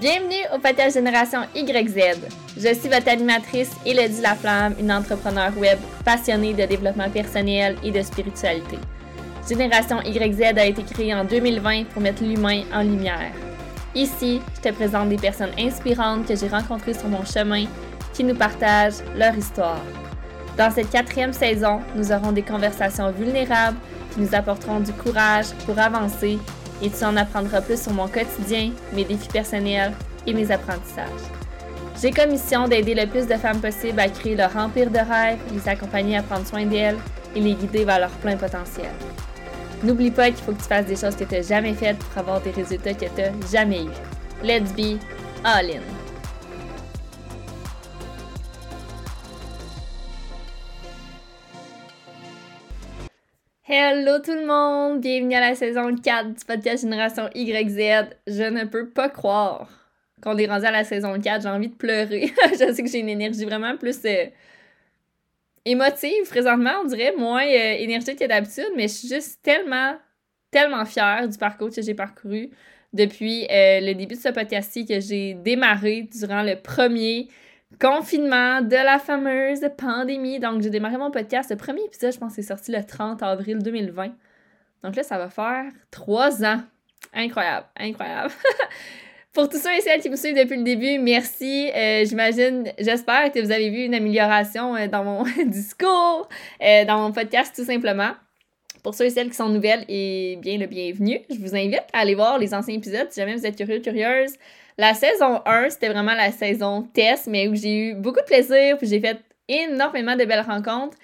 Bienvenue au podcast Génération YZ. Je suis votre animatrice Elodie Laflamme, une entrepreneur web passionnée de développement personnel et de spiritualité. Génération YZ a été créée en 2020 pour mettre l'humain en lumière. Ici, je te présente des personnes inspirantes que j'ai rencontrées sur mon chemin qui nous partagent leur histoire. Dans cette quatrième saison, nous aurons des conversations vulnérables qui nous apporteront du courage pour avancer et tu en apprendras plus sur mon quotidien, mes défis personnels et mes apprentissages. J'ai comme mission d'aider le plus de femmes possible à créer leur empire de rêve, les accompagner à prendre soin d'elles et les guider vers leur plein potentiel. N'oublie pas qu'il faut que tu fasses des choses que tu n'as jamais faites pour avoir des résultats que tu n'as jamais eus. Let's be all in! Hello tout le monde! Bienvenue à la saison 4 du podcast Génération YZ. Je ne peux pas croire qu'on est rendu à la saison 4. J'ai envie de pleurer. je sais que j'ai une énergie vraiment plus euh, émotive présentement, on dirait, moins euh, énergique que d'habitude, mais je suis juste tellement, tellement fière du parcours que j'ai parcouru depuis euh, le début de ce podcast-ci que j'ai démarré durant le premier confinement de la fameuse pandémie. Donc, j'ai démarré mon podcast. Le premier épisode, je pense, est sorti le 30 avril 2020. Donc là, ça va faire trois ans. Incroyable, incroyable. Pour tous ceux et celles qui me suivent depuis le début, merci. Euh, j'imagine, j'espère que vous avez vu une amélioration euh, dans mon discours, euh, dans mon podcast tout simplement. Pour ceux et celles qui sont nouvelles, et bien le bienvenu. Je vous invite à aller voir les anciens épisodes si jamais vous êtes curieux, curieuse. La saison 1, c'était vraiment la saison test, mais où j'ai eu beaucoup de plaisir, puis j'ai fait énormément de belles rencontres.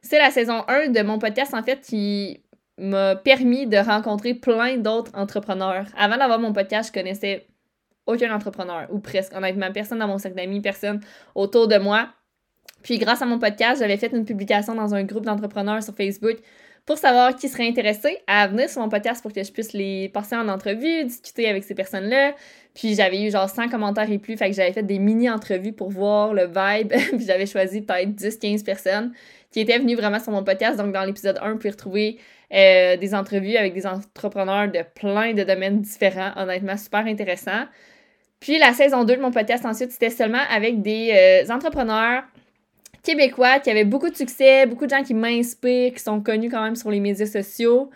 C'est la saison 1 de mon podcast, en fait, qui m'a permis de rencontrer plein d'autres entrepreneurs. Avant d'avoir mon podcast, je connaissais aucun entrepreneur, ou presque. Honnêtement, personne dans mon cercle d'amis, personne autour de moi. Puis grâce à mon podcast, j'avais fait une publication dans un groupe d'entrepreneurs sur Facebook pour savoir qui serait intéressé à venir sur mon podcast pour que je puisse les passer en entrevue, discuter avec ces personnes-là. Puis j'avais eu genre 100 commentaires et plus, fait que j'avais fait des mini-entrevues pour voir le vibe. puis j'avais choisi peut-être 10-15 personnes qui étaient venues vraiment sur mon podcast. Donc dans l'épisode 1, vous pouvez retrouver euh, des entrevues avec des entrepreneurs de plein de domaines différents. Honnêtement, super intéressant. Puis la saison 2 de mon podcast ensuite, c'était seulement avec des euh, entrepreneurs québécois qui avaient beaucoup de succès, beaucoup de gens qui m'inspirent, qui sont connus quand même sur les médias sociaux.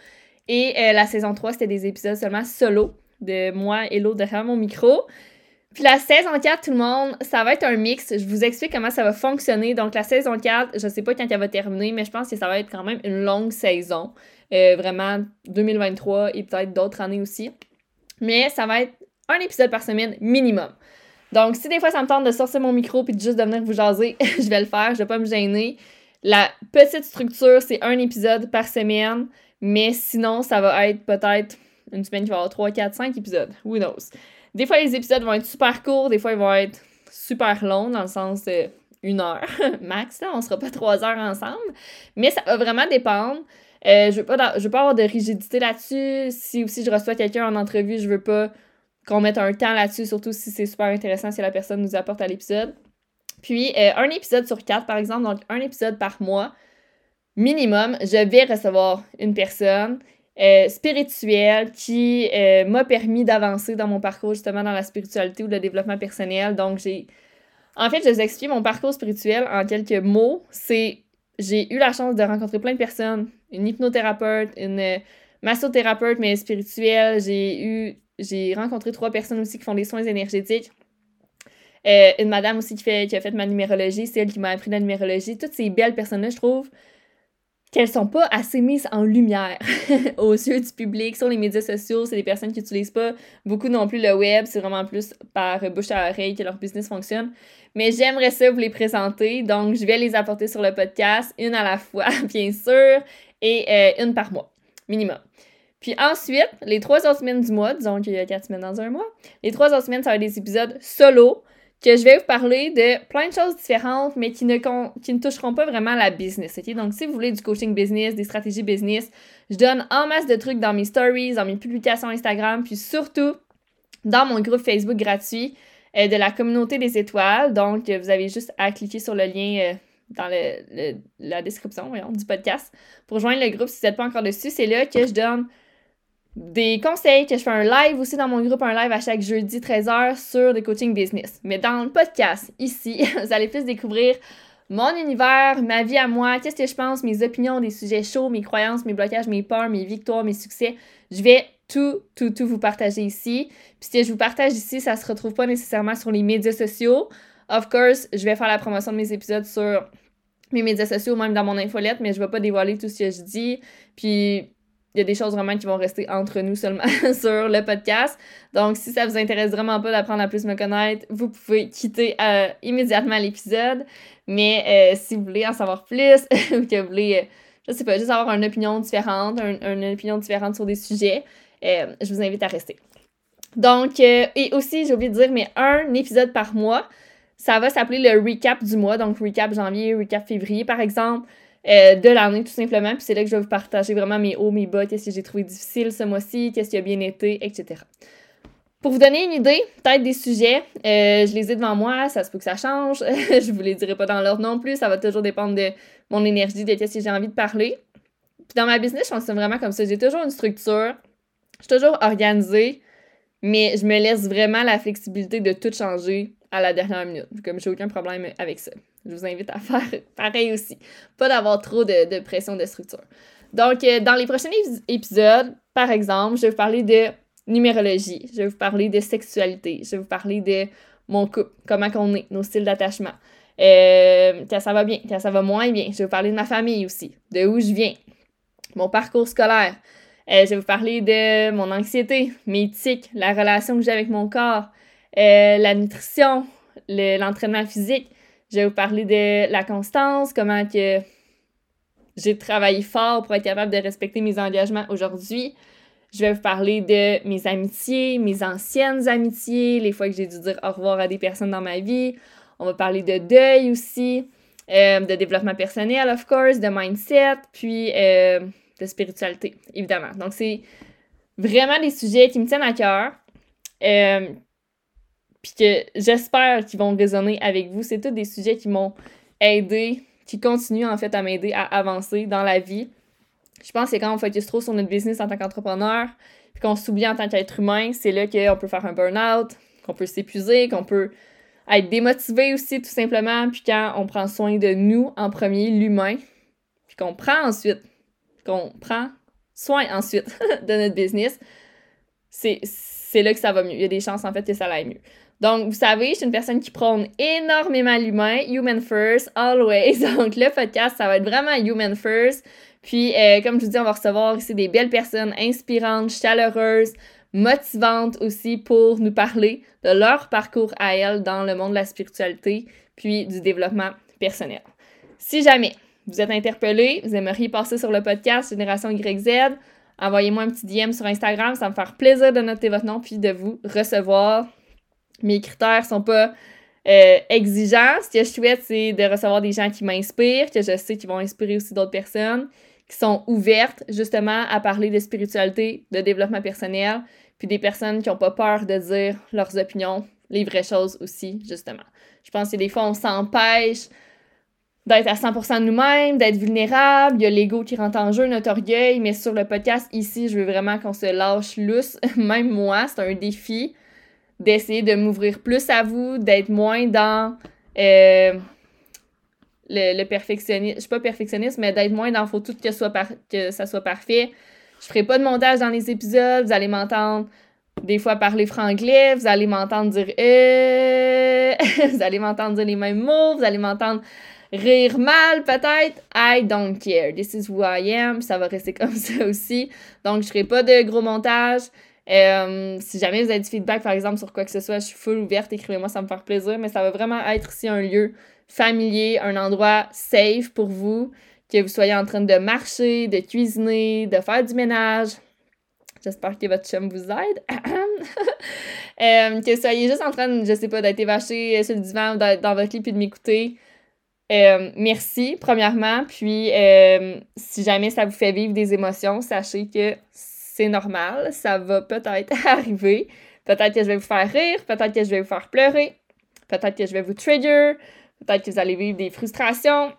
Et euh, la saison 3, c'était des épisodes seulement solo de moi et l'autre derrière mon micro. Puis la saison 4, tout le monde, ça va être un mix. Je vous explique comment ça va fonctionner. Donc la saison 4, je sais pas quand elle va terminer, mais je pense que ça va être quand même une longue saison. Euh, vraiment 2023 et peut-être d'autres années aussi. Mais ça va être un épisode par semaine minimum. Donc, si des fois ça me tente de sortir mon micro puis de juste de venir vous jaser, je vais le faire, je vais pas me gêner. La petite structure, c'est un épisode par semaine, mais sinon, ça va être peut-être une semaine qui va avoir 3, 4, 5 épisodes. Who knows? Des fois, les épisodes vont être super courts, des fois, ils vont être super longs, dans le sens de une heure max, là, on sera pas trois heures ensemble, mais ça va vraiment dépendre. Euh, je veux pas veux pas avoir de rigidité là-dessus. Si aussi je reçois quelqu'un en entrevue, je veux pas qu'on mette un temps là-dessus, surtout si c'est super intéressant, si la personne nous apporte à l'épisode. Puis, euh, un épisode sur quatre, par exemple, donc un épisode par mois, minimum, je vais recevoir une personne euh, spirituelle qui euh, m'a permis d'avancer dans mon parcours, justement, dans la spiritualité ou le développement personnel. Donc, j'ai. En fait, je vous explique mon parcours spirituel en quelques mots. C'est. J'ai eu la chance de rencontrer plein de personnes, une hypnothérapeute, une massothérapeute, mais spirituelle. J'ai eu j'ai rencontré trois personnes aussi qui font des soins énergétiques. Euh, une madame aussi qui, a fait ma numérologie, c'est elle qui m'a appris la numérologie. Toutes ces belles personnes-là, je trouve qu'elles sont pas assez mises en lumière aux yeux du public sur les médias sociaux. C'est des personnes qui n'utilisent pas beaucoup non plus le web. C'est vraiment plus par bouche à oreille que leur business fonctionne. Mais j'aimerais ça vous les présenter. Donc, je vais les apporter sur le podcast, une à la fois, bien sûr, et euh, une par mois, minimum. Puis ensuite, les trois autres semaines du mois, disons qu'il y a quatre semaines dans un mois, les trois autres semaines, ça va être des épisodes solo que je vais vous parler de plein de choses différentes, mais qui ne, qui ne toucheront pas vraiment la business. ok? Donc, si vous voulez du coaching business, des stratégies business, je donne en masse de trucs dans mes stories, dans mes publications Instagram, puis surtout dans mon groupe Facebook gratuit euh, de la communauté des étoiles. Donc, vous avez juste à cliquer sur le lien. Euh, dans le, la description du podcast pour joindre le groupe si vous n'êtes pas encore dessus. C'est là que je donne des conseils, que je fais un live aussi dans mon groupe, un live à chaque jeudi 13h sur le coaching business. Mais dans le podcast, ici, vous allez plus découvrir mon univers, ma vie à moi, qu'est-ce que je pense, mes opinions, des sujets chauds, mes croyances, mes blocages, mes peurs, mes victoires, mes succès. Je vais tout, tout, tout vous partager ici. Puis ce que je vous partage ici, ça se retrouve pas nécessairement sur les médias sociaux. Of course, je vais faire la promotion de mes épisodes sur mes médias sociaux, même dans mon infolette, mais je vais pas dévoiler tout ce que je dis. Puis il y a des choses vraiment qui vont rester entre nous seulement sur le podcast. Donc, si ça vous intéresse vraiment pas d'apprendre à plus me connaître, vous pouvez quitter euh, immédiatement l'épisode. Mais euh, si vous voulez en savoir plus ou que vous voulez, euh, je sais pas, juste avoir une opinion différente, une opinion différente sur des sujets, je vous invite à rester. Donc, et aussi, j'ai oublié de dire, mais un épisode par mois, ça va s'appeler le recap du mois. Donc, recap janvier, recap février, par exemple. Euh, de l'année, tout simplement. Puis c'est là que je vais vous partager vraiment mes hauts, mes bas, qu'est-ce que j'ai trouvé difficile ce mois-ci, qu'est-ce qui a bien été, etc. Pour vous donner une idée, peut-être des sujets, euh, je les ai devant moi, ça se peut que ça change. je vous les dirai pas dans l'ordre non plus, ça va toujours dépendre de mon énergie, de qu'est-ce que j'ai envie de parler. Puis dans ma business, je fonctionne vraiment comme ça. J'ai toujours une structure, je suis toujours organisée, mais je me laisse vraiment la flexibilité de tout changer à la dernière minute. Comme j'ai aucun problème avec ça. Je vous invite à faire pareil aussi. Pas d'avoir trop de, pression de structure. Donc, euh, dans les prochains épisodes, par exemple, je vais vous parler de numérologie, je vais vous parler de sexualité, je vais vous parler de mon couple, comment qu'on est, nos styles d'attachement, euh, ça va bien, quand ça va moins bien. Je vais vous parler de ma famille aussi, de où je viens, mon parcours scolaire. Euh, je vais vous parler de mon anxiété, mes tics, la relation que j'ai avec mon corps, euh, la nutrition, l'entraînement physique. Je vais vous parler de la constance, comment que j'ai travaillé fort pour être capable de respecter mes engagements aujourd'hui. Je vais vous parler de mes amitiés, mes anciennes amitiés, les fois que j'ai dû dire au revoir à des personnes dans ma vie. On va parler de deuil aussi, euh, de développement personnel, of course, de mindset, puis euh, de spiritualité, évidemment. Donc, c'est vraiment des sujets qui me tiennent à cœur. Puis que j'espère qu'ils vont résonner avec vous. C'est tous des sujets qui m'ont aidé, qui continuent en fait à m'aider à avancer dans la vie. Je pense que quand on focus trop sur notre business en tant qu'entrepreneur, puis qu'on s'oublie en tant qu'être humain, c'est là qu'on peut faire un burn-out, qu'on peut s'épuiser, qu'on peut être démotivé aussi tout simplement, puis quand on prend soin de nous en premier, l'humain, puis qu'on prend ensuite, qu'on prend soin ensuite de notre business, c'est là que ça va mieux. Il y a des chances en fait que ça aille mieux. Donc, vous savez, je suis une personne qui prône énormément l'humain, human first, always. Donc, le podcast, ça va être vraiment human first. Puis, euh, comme je vous dis, on va recevoir ici des belles personnes inspirantes, chaleureuses, motivantes aussi pour nous parler de leur parcours à elles dans le monde de la spiritualité, puis du développement personnel. Si jamais vous êtes interpellé, vous aimeriez passer sur le podcast Génération YZ, envoyez-moi un petit DM sur Instagram, ça va me faire plaisir de noter votre nom puis de vous recevoir mes critères sont pas euh, exigeants. Ce que je souhaite, c'est de recevoir des gens qui m'inspirent, que je sais qu'ils vont inspirer aussi d'autres personnes, qui sont ouvertes justement à parler de spiritualité, de développement personnel, puis des personnes qui n'ont pas peur de dire leurs opinions, les vraies choses aussi, justement. Je pense que des fois, on s'empêche d'être à 100% nous-mêmes, d'être vulnérable, il y a l'ego qui rentre en jeu, notre orgueil, mais sur le podcast ici, je veux vraiment qu'on se lâche lousse, même moi, c'est un défi d'essayer de m'ouvrir plus à vous, d'être moins dans euh, le, perfectionnisme. Je suis pas perfectionniste, mais d'être moins dans faut tout que, soit que ça soit parfait. Je ferai pas de montage dans les épisodes. Vous allez m'entendre des fois parler franglais. Vous allez m'entendre dire euh, vous allez m'entendre dire les mêmes mots. Vous allez m'entendre rire mal peut-être. I don't care. This is who I am. Ça va rester comme ça aussi. Donc, je ferai pas de gros montage. Euh, si jamais vous avez du feedback, par exemple, sur quoi que ce soit, je suis full ouverte, écrivez-moi, ça me faire plaisir. Mais ça va vraiment être ici un lieu familier, un endroit safe pour vous, que vous soyez en train de marcher, de cuisiner, de faire du ménage. J'espère que votre chum vous aide. euh, que vous soyez juste en train, je sais pas, d'être évaché sur le divan, d'être dans votre lit puis de m'écouter. Euh, merci, premièrement. Puis, si jamais ça vous fait vivre des émotions, sachez que c'est normal, ça va peut-être arriver. Peut-être que je vais vous faire rire, peut-être que je vais vous faire pleurer, peut-être que je vais vous trigger, peut-être que vous allez vivre des frustrations.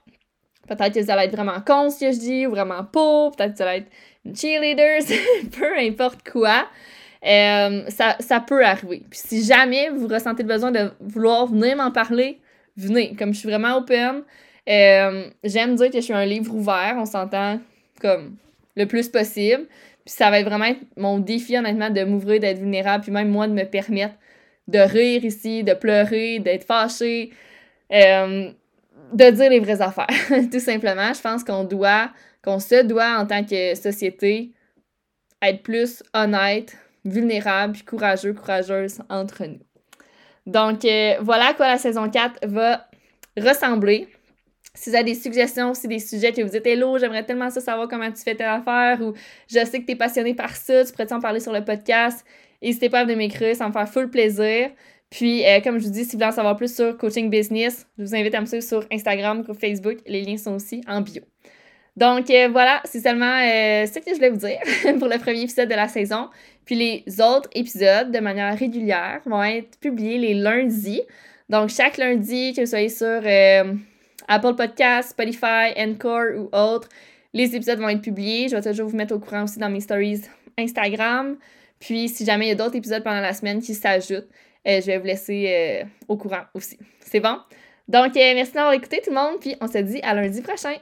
Peut-être que vous allez être vraiment con ce que je dis ou vraiment pas. Peut-être que vous allez être une cheerleader, peu importe quoi. Euh, ça, ça peut arriver. Puis si jamais vous ressentez le besoin de vouloir venir m'en parler, venez. Comme je suis vraiment open, euh, j'aime dire que je suis un livre ouvert, on s'entend comme le plus possible. Puis ça va être vraiment mon défi, honnêtement, de m'ouvrir, d'être vulnérable, puis même moi de me permettre de rire ici, de pleurer, d'être fâché, euh, de dire les vraies affaires, tout simplement. Je pense qu'on doit, qu'on se doit en tant que société être plus honnête, vulnérable, puis courageux, courageuse entre nous. Donc, euh, voilà à quoi la saison 4 va ressembler. Si vous avez des suggestions, aussi des sujets que vous dites Hello, j'aimerais tellement savoir comment tu fais telle affaire ou je sais que tu es passionné par ça, tu pourrais en parler sur le podcast, n'hésitez pas à venir m'écrire, ça me fait full plaisir. Puis, euh, comme je vous dis, si vous voulez en savoir plus sur coaching business, je vous invite à me suivre sur Instagram, sur Facebook. Les liens sont aussi en bio. Donc euh, voilà, c'est seulement euh, ce que je voulais vous dire pour le premier épisode de la saison. Puis les autres épisodes, de manière régulière, vont être publiés les lundis. Donc chaque lundi, que vous soyez sur Apple Podcasts, Spotify, Encore ou autre, les épisodes vont être publiés. Je vais toujours vous mettre au courant aussi dans mes stories Instagram. Puis si jamais il y a d'autres épisodes pendant la semaine qui s'ajoutent, je vais vous laisser au courant aussi. C'est bon? Donc merci d'avoir écouté tout le monde, puis on se dit à lundi prochain.